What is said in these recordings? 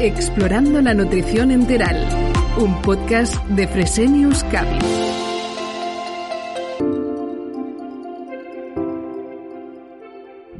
Explorando la nutrición enteral, un podcast de Fresenius Cavi.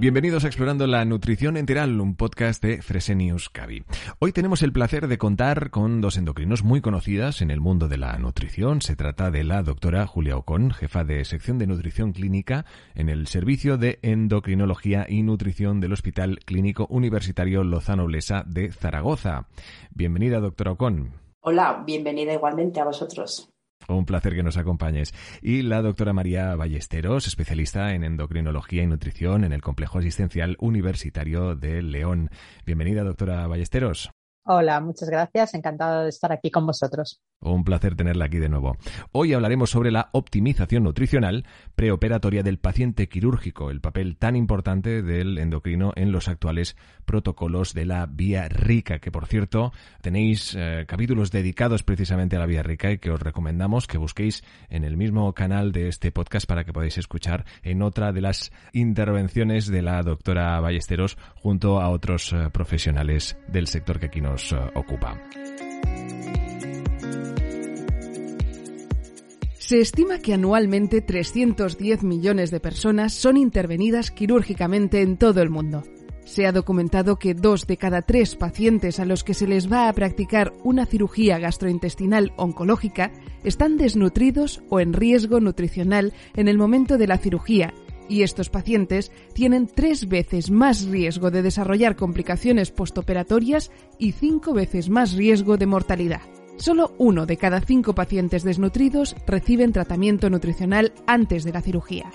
Bienvenidos a Explorando la Nutrición Enteral, un podcast de Fresenius Cavi. Hoy tenemos el placer de contar con dos endocrinos muy conocidas en el mundo de la nutrición. Se trata de la doctora Julia Ocon, jefa de sección de nutrición clínica en el Servicio de Endocrinología y Nutrición del Hospital Clínico Universitario Lozano Blesa de Zaragoza. Bienvenida, doctora Ocon. Hola, bienvenida igualmente a vosotros. Un placer que nos acompañes. Y la doctora María Ballesteros, especialista en endocrinología y nutrición en el Complejo Asistencial Universitario de León. Bienvenida, doctora Ballesteros. Hola, muchas gracias. Encantado de estar aquí con vosotros. Un placer tenerla aquí de nuevo. Hoy hablaremos sobre la optimización nutricional preoperatoria del paciente quirúrgico, el papel tan importante del endocrino en los actuales protocolos de la vía rica, que por cierto tenéis eh, capítulos dedicados precisamente a la vía rica y que os recomendamos que busquéis en el mismo canal de este podcast para que podáis escuchar en otra de las intervenciones de la doctora Ballesteros junto a otros eh, profesionales del sector que aquí nos eh, ocupa. Se estima que anualmente 310 millones de personas son intervenidas quirúrgicamente en todo el mundo. Se ha documentado que dos de cada tres pacientes a los que se les va a practicar una cirugía gastrointestinal oncológica están desnutridos o en riesgo nutricional en el momento de la cirugía y estos pacientes tienen tres veces más riesgo de desarrollar complicaciones postoperatorias y cinco veces más riesgo de mortalidad. Solo uno de cada cinco pacientes desnutridos reciben tratamiento nutricional antes de la cirugía.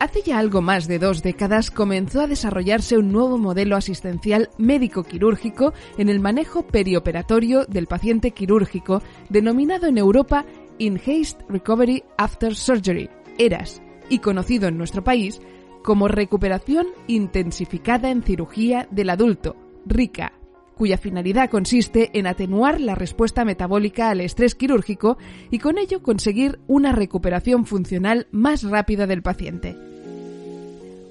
Hace ya algo más de dos décadas comenzó a desarrollarse un nuevo modelo asistencial médico-quirúrgico en el manejo perioperatorio del paciente quirúrgico, denominado en Europa Enhanced Recovery After Surgery, ERAS, y conocido en nuestro país como recuperación intensificada en cirugía del adulto, RICA, cuya finalidad consiste en atenuar la respuesta metabólica al estrés quirúrgico y con ello conseguir una recuperación funcional más rápida del paciente.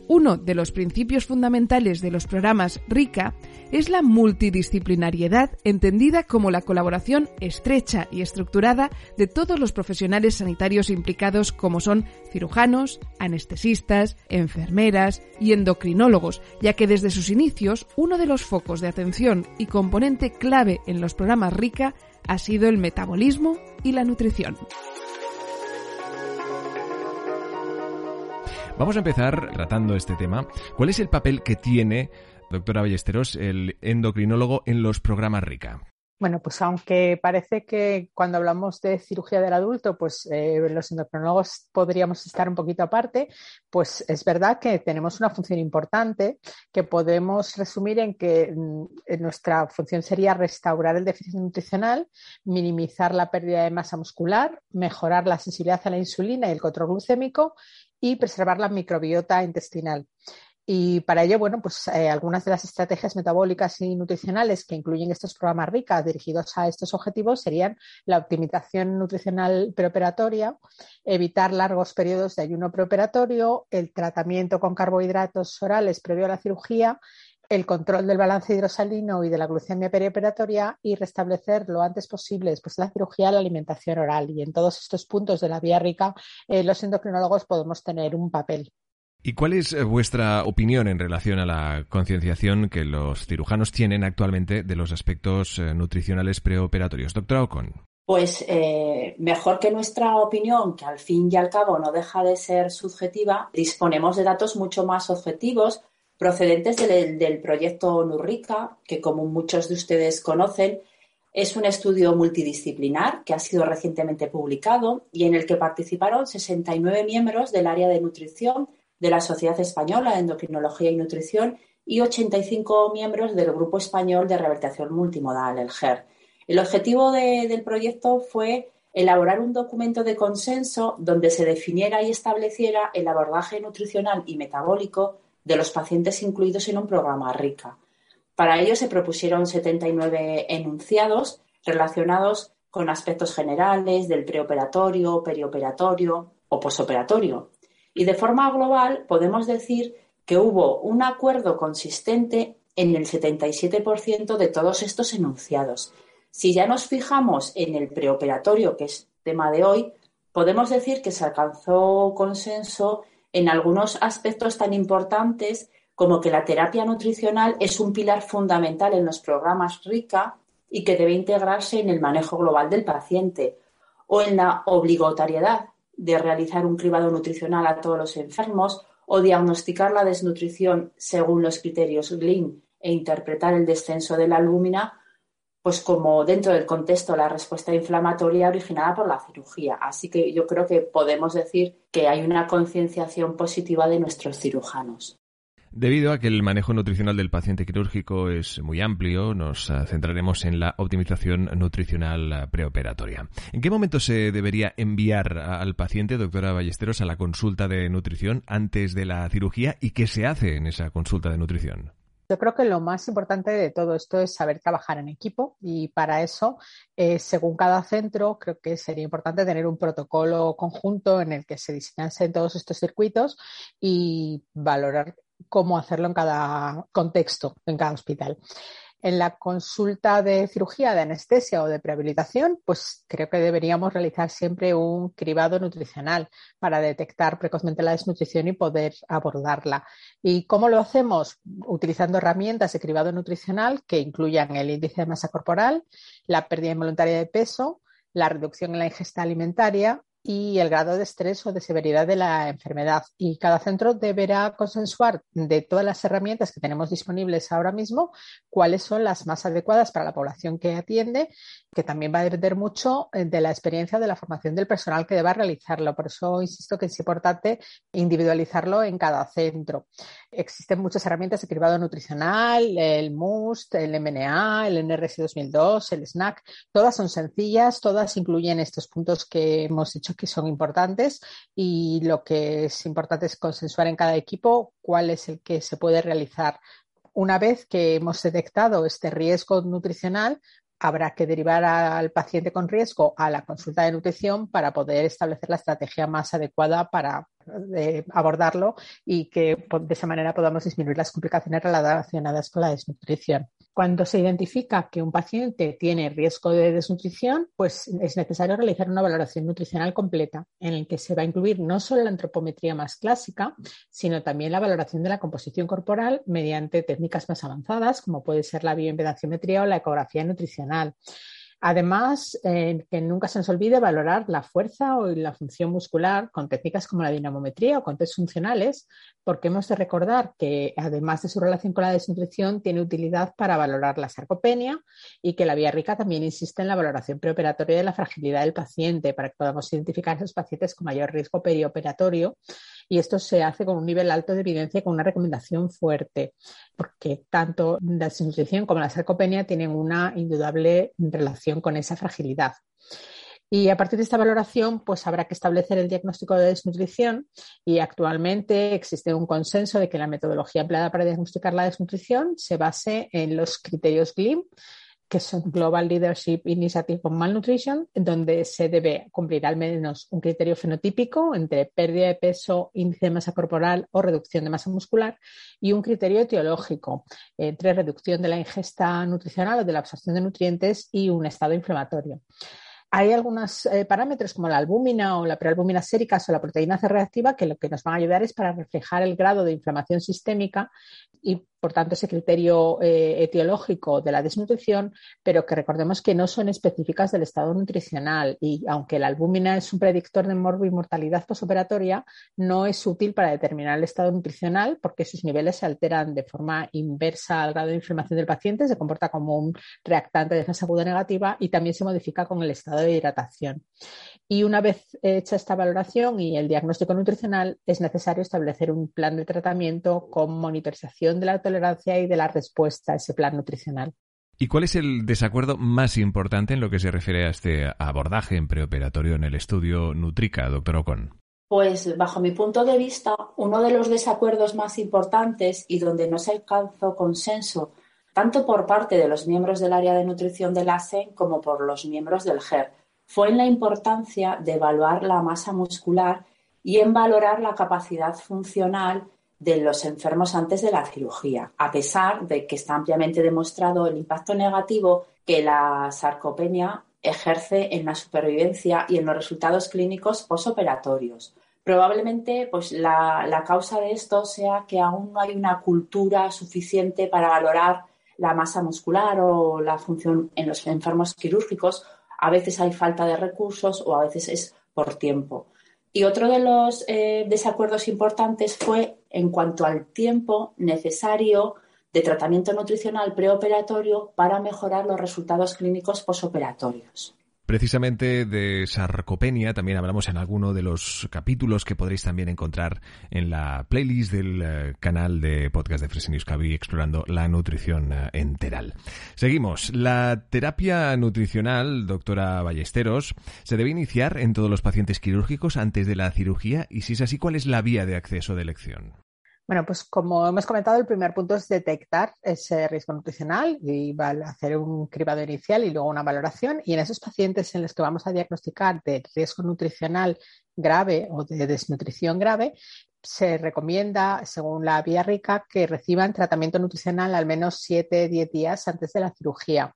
Uno de los principios fundamentales de los programas RICA es la multidisciplinariedad entendida como la colaboración estrecha y estructurada de todos los profesionales sanitarios implicados como son cirujanos, anestesistas, enfermeras y endocrinólogos, ya que desde sus inicios uno de los focos de atención y componente clave en los programas RICA ha sido el metabolismo y la nutrición. Vamos a empezar tratando este tema. ¿Cuál es el papel que tiene, doctora Ballesteros, el endocrinólogo en los programas RICA? Bueno, pues aunque parece que cuando hablamos de cirugía del adulto, pues eh, los endocrinólogos podríamos estar un poquito aparte, pues es verdad que tenemos una función importante que podemos resumir en que mm, nuestra función sería restaurar el déficit nutricional, minimizar la pérdida de masa muscular, mejorar la sensibilidad a la insulina y el control glucémico y preservar la microbiota intestinal. Y para ello, bueno, pues eh, algunas de las estrategias metabólicas y nutricionales que incluyen estos programas RICA dirigidos a estos objetivos serían la optimización nutricional preoperatoria, evitar largos periodos de ayuno preoperatorio, el tratamiento con carbohidratos orales previo a la cirugía, el control del balance hidrosalino y de la glucemia perioperatoria y restablecer lo antes posible después de la cirugía la alimentación oral. Y en todos estos puntos de la vía rica, eh, los endocrinólogos podemos tener un papel. ¿Y cuál es eh, vuestra opinión en relación a la concienciación que los cirujanos tienen actualmente de los aspectos eh, nutricionales preoperatorios? Doctora Ocon. Pues eh, mejor que nuestra opinión, que al fin y al cabo no deja de ser subjetiva, disponemos de datos mucho más objetivos procedentes del, del proyecto NURRICA, que como muchos de ustedes conocen, es un estudio multidisciplinar que ha sido recientemente publicado y en el que participaron 69 miembros del área de nutrición de la Sociedad Española de Endocrinología y Nutrición y 85 miembros del Grupo Español de Rehabilitación Multimodal, el GER. El objetivo del proyecto fue elaborar un documento de consenso donde se definiera y estableciera el abordaje nutricional y metabólico de los pacientes incluidos en un programa RICA. Para ello se propusieron 79 enunciados relacionados con aspectos generales del preoperatorio, perioperatorio o posoperatorio, y de forma global podemos decir que hubo un acuerdo consistente en el 77% de todos estos enunciados. Si ya nos fijamos en el preoperatorio, que es tema de hoy, podemos decir que se alcanzó consenso en algunos aspectos tan importantes como que la terapia nutricional es un pilar fundamental en los programas RICA y que debe integrarse en el manejo global del paciente, o en la obligatoriedad de realizar un cribado nutricional a todos los enfermos o diagnosticar la desnutrición según los criterios GLIN e interpretar el descenso de la albúmina, pues como dentro del contexto la respuesta inflamatoria originada por la cirugía. Así que yo creo que podemos decir que hay una concienciación positiva de nuestros cirujanos. Debido a que el manejo nutricional del paciente quirúrgico es muy amplio, nos centraremos en la optimización nutricional preoperatoria. ¿En qué momento se debería enviar al paciente, doctora Ballesteros, a la consulta de nutrición antes de la cirugía y qué se hace en esa consulta de nutrición? Yo creo que lo más importante de todo esto es saber trabajar en equipo y para eso, eh, según cada centro, creo que sería importante tener un protocolo conjunto en el que se diseñasen todos estos circuitos y valorar cómo hacerlo en cada contexto, en cada hospital. En la consulta de cirugía, de anestesia o de prehabilitación, pues creo que deberíamos realizar siempre un cribado nutricional para detectar precozmente la desnutrición y poder abordarla. ¿Y cómo lo hacemos? Utilizando herramientas de cribado nutricional que incluyan el índice de masa corporal, la pérdida involuntaria de peso, la reducción en la ingesta alimentaria, y el grado de estrés o de severidad de la enfermedad. Y cada centro deberá consensuar de todas las herramientas que tenemos disponibles ahora mismo cuáles son las más adecuadas para la población que atiende, que también va a depender mucho eh, de la experiencia de la formación del personal que deba realizarlo. Por eso insisto que es importante individualizarlo en cada centro. Existen muchas herramientas de cribado nutricional, el MUST, el MNA, el NRS 2002, el SNAC. Todas son sencillas, todas incluyen estos puntos que hemos dicho que son importantes y lo que es importante es consensuar en cada equipo cuál es el que se puede realizar. Una vez que hemos detectado este riesgo nutricional, habrá que derivar al paciente con riesgo a la consulta de nutrición para poder establecer la estrategia más adecuada para eh, abordarlo y que de esa manera podamos disminuir las complicaciones relacionadas con la desnutrición. Cuando se identifica que un paciente tiene riesgo de desnutrición, pues es necesario realizar una valoración nutricional completa en la que se va a incluir no solo la antropometría más clásica, sino también la valoración de la composición corporal mediante técnicas más avanzadas, como puede ser la bioimpedanciometría o la ecografía nutricional. Además, eh, que nunca se nos olvide valorar la fuerza o la función muscular con técnicas como la dinamometría o con test funcionales, porque hemos de recordar que además de su relación con la desnutrición, tiene utilidad para valorar la sarcopenia y que la vía rica también insiste en la valoración preoperatoria de la fragilidad del paciente para que podamos identificar a esos pacientes con mayor riesgo perioperatorio y esto se hace con un nivel alto de evidencia y con una recomendación fuerte, porque tanto la desnutrición como la sarcopenia tienen una indudable relación con esa fragilidad. Y a partir de esta valoración, pues habrá que establecer el diagnóstico de desnutrición y actualmente existe un consenso de que la metodología empleada para diagnosticar la desnutrición se base en los criterios GLIM, que son Global Leadership Initiative on Malnutrition, donde se debe cumplir al menos un criterio fenotípico entre pérdida de peso, índice de masa corporal o reducción de masa muscular y un criterio etiológico entre reducción de la ingesta nutricional o de la absorción de nutrientes y un estado inflamatorio. Hay algunos eh, parámetros como la albúmina o la prealbúmina sérica o la proteína C reactiva que lo que nos van a ayudar es para reflejar el grado de inflamación sistémica y por tanto, ese criterio eh, etiológico de la desnutrición, pero que recordemos que no son específicas del estado nutricional y aunque la albúmina es un predictor de morbo y mortalidad posoperatoria, no es útil para determinar el estado nutricional porque sus niveles se alteran de forma inversa al grado de inflamación del paciente, se comporta como un reactante de fase aguda negativa y también se modifica con el estado de hidratación. Y una vez hecha esta valoración y el diagnóstico nutricional, es necesario establecer un plan de tratamiento con monitorización de la tolerancia y de la respuesta a ese plan nutricional. ¿Y cuál es el desacuerdo más importante en lo que se refiere a este abordaje en preoperatorio en el estudio Nutrica, doctor Ocon? Pues bajo mi punto de vista, uno de los desacuerdos más importantes y donde no se alcanzó consenso, tanto por parte de los miembros del área de nutrición de la ASEN como por los miembros del GER, fue en la importancia de evaluar la masa muscular y en valorar la capacidad funcional de los enfermos antes de la cirugía, a pesar de que está ampliamente demostrado el impacto negativo que la sarcopenia ejerce en la supervivencia y en los resultados clínicos posoperatorios. Probablemente pues, la, causa de esto sea que aún no hay una cultura suficiente para valorar la masa muscular o la función en los enfermos quirúrgicos. A veces hay falta de recursos o a veces es por tiempo. Y otro de los eh, desacuerdos importantes fue en cuanto al tiempo necesario de tratamiento nutricional preoperatorio para mejorar los resultados clínicos posoperatorios. Precisamente de sarcopenia también hablamos en alguno de los capítulos que podréis también encontrar en la playlist del eh, canal de podcast de Fresenius Cavi explorando la nutrición eh, enteral. Seguimos. La terapia nutricional, doctora Ballesteros, se debe iniciar en todos los pacientes quirúrgicos antes de la cirugía y si es así, ¿cuál es la vía de acceso de elección? Bueno, pues como hemos comentado, el primer punto es detectar ese riesgo nutricional y hacer un cribado inicial y luego una valoración. Y en esos pacientes en los que vamos a diagnosticar de riesgo nutricional grave o de desnutrición grave, se recomienda, según la vía rica, que reciban tratamiento nutricional al menos 7-10 días antes de la cirugía.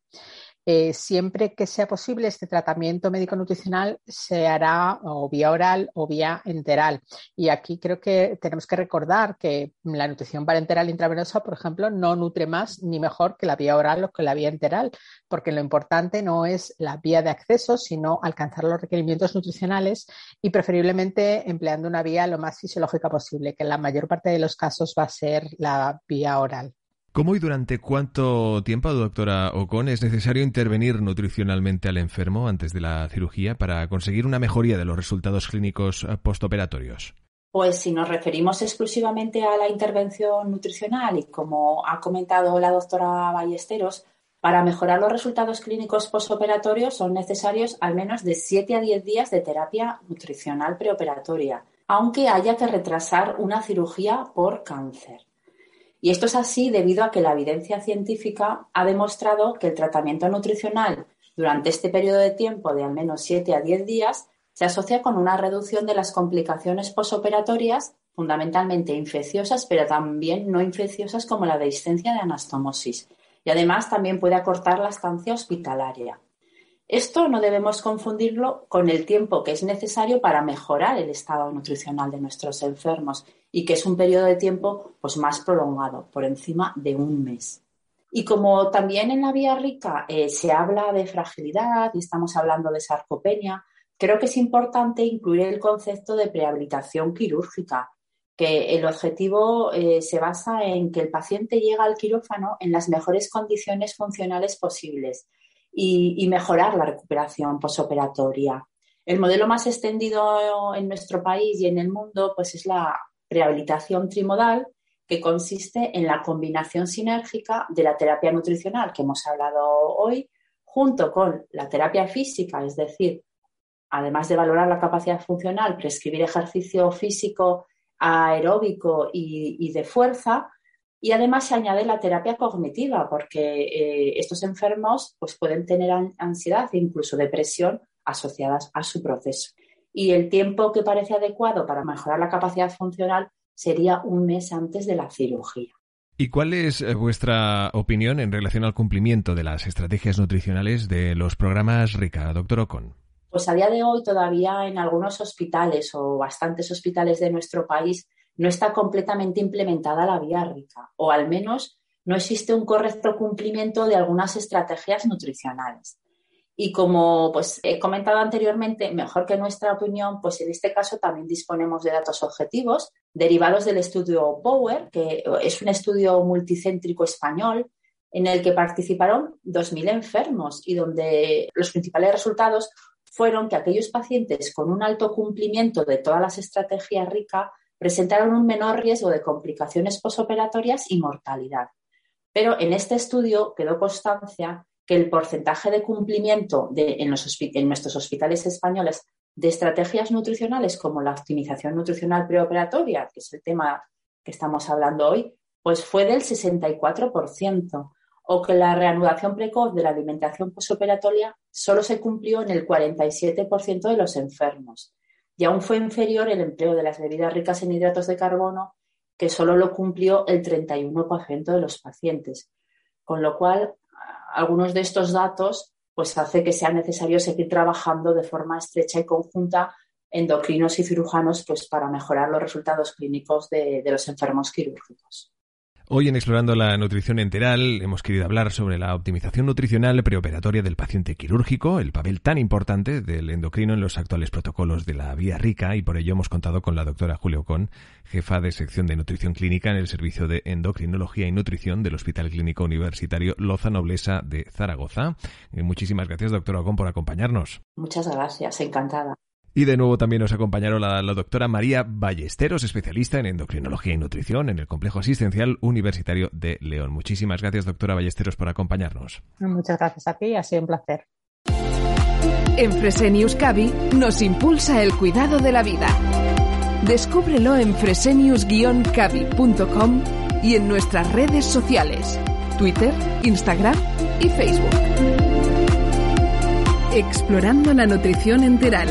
Eh, siempre que sea posible, este tratamiento médico-nutricional se hará o vía oral o vía enteral. Y aquí creo que tenemos que recordar que la nutrición parenteral intravenosa, por ejemplo, no nutre más ni mejor que la vía oral o que la vía enteral, porque lo importante no es la vía de acceso, sino alcanzar los requerimientos nutricionales y preferiblemente empleando una vía lo más fisiológica posible, que en la mayor parte de los casos va a ser la vía oral. ¿Cómo y durante cuánto tiempo, doctora Ocon, es necesario intervenir nutricionalmente al enfermo antes de la cirugía para conseguir una mejoría de los resultados clínicos eh, postoperatorios? Pues si nos referimos exclusivamente a la intervención nutricional y como ha comentado la doctora Ballesteros, para mejorar los resultados clínicos postoperatorios son necesarios al menos de 7 a 10 días de terapia nutricional preoperatoria, aunque haya que retrasar una cirugía por cáncer. Y esto es así debido a que la evidencia científica ha demostrado que el tratamiento nutricional durante este periodo de tiempo de al menos 7 a 10 días se asocia con una reducción de las complicaciones posoperatorias, fundamentalmente infecciosas, pero también no infecciosas como la dehiscencia de anastomosis. Y además también puede acortar la estancia hospitalaria. Esto no debemos confundirlo con el tiempo que es necesario para mejorar el estado nutricional de nuestros enfermos y que es un periodo de tiempo pues, más prolongado, por encima de un mes. Y como también en la vía rica eh, se habla de fragilidad y estamos hablando de sarcopenia, creo que es importante incluir el concepto de prehabilitación quirúrgica, que el objetivo eh, se basa en que el paciente llega al quirófano en las mejores condiciones funcionales posibles y, mejorar la recuperación posoperatoria. El modelo más extendido en nuestro país y en el mundo pues es la rehabilitación trimodal, que consiste en la combinación sinérgica de la terapia nutricional que hemos hablado hoy, junto con la terapia física, es decir, además de valorar la capacidad funcional, prescribir ejercicio físico aeróbico y de fuerza, y además se añade la terapia cognitiva, porque eh, estos enfermos pues, pueden tener ansiedad e incluso depresión asociadas a su proceso. Y el tiempo que parece adecuado para mejorar la capacidad funcional sería un mes antes de la cirugía. ¿Y cuál es eh, vuestra opinión en relación al cumplimiento de las estrategias nutricionales de los programas RICA, doctor Ocon? Pues a día de hoy todavía en algunos hospitales o bastantes hospitales de nuestro país no está completamente implementada la vía rica o al menos no existe un correcto cumplimiento de algunas estrategias nutricionales. Y como pues, he comentado anteriormente, mejor que nuestra opinión, pues en este caso también disponemos de datos objetivos derivados del estudio Power, que es un estudio multicéntrico español en el que participaron 2.000 enfermos y donde los principales resultados fueron que aquellos pacientes con un alto cumplimiento de todas las estrategias RICA presentaron un menor riesgo de complicaciones posoperatorias y mortalidad. Pero en este estudio quedó constancia que el porcentaje de cumplimiento en, nuestros hospitales españoles de estrategias nutricionales como la optimización nutricional preoperatoria, que es el tema que estamos hablando hoy, pues fue del 64%, o que la reanudación precoz de la alimentación posoperatoria solo se cumplió en el 47% de los enfermos y aún fue inferior el empleo de las bebidas ricas en hidratos de carbono que solo lo cumplió el 31% de los pacientes. Con lo cual, algunos de estos datos pues hace que sea necesario seguir trabajando de forma estrecha y conjunta endocrinos y cirujanos pues para mejorar los resultados clínicos de los enfermos quirúrgicos. Hoy en Explorando la Nutrición Enteral hemos querido hablar sobre la optimización nutricional preoperatoria del paciente quirúrgico, el papel tan importante del endocrino en los actuales protocolos de la Vía Rica y por ello hemos contado con la doctora Julio Con, jefa de sección de nutrición clínica en el Servicio de Endocrinología y Nutrición del Hospital Clínico Universitario Loza Noblesa de Zaragoza. Eh, muchísimas gracias, doctora Con, por acompañarnos. Muchas gracias, encantada. Y de nuevo también nos acompañaron la, la, doctora María Ballesteros, especialista en endocrinología y nutrición en el Complejo Asistencial Universitario de León. Muchísimas gracias, doctora Ballesteros, por acompañarnos. Muchas gracias a ti, ha sido un placer. En Fresenius Cavi nos impulsa el cuidado de la vida. Descúbrelo en fresenius-cavi.com y en nuestras redes sociales, Twitter, Instagram y Facebook. Explorando la nutrición enteral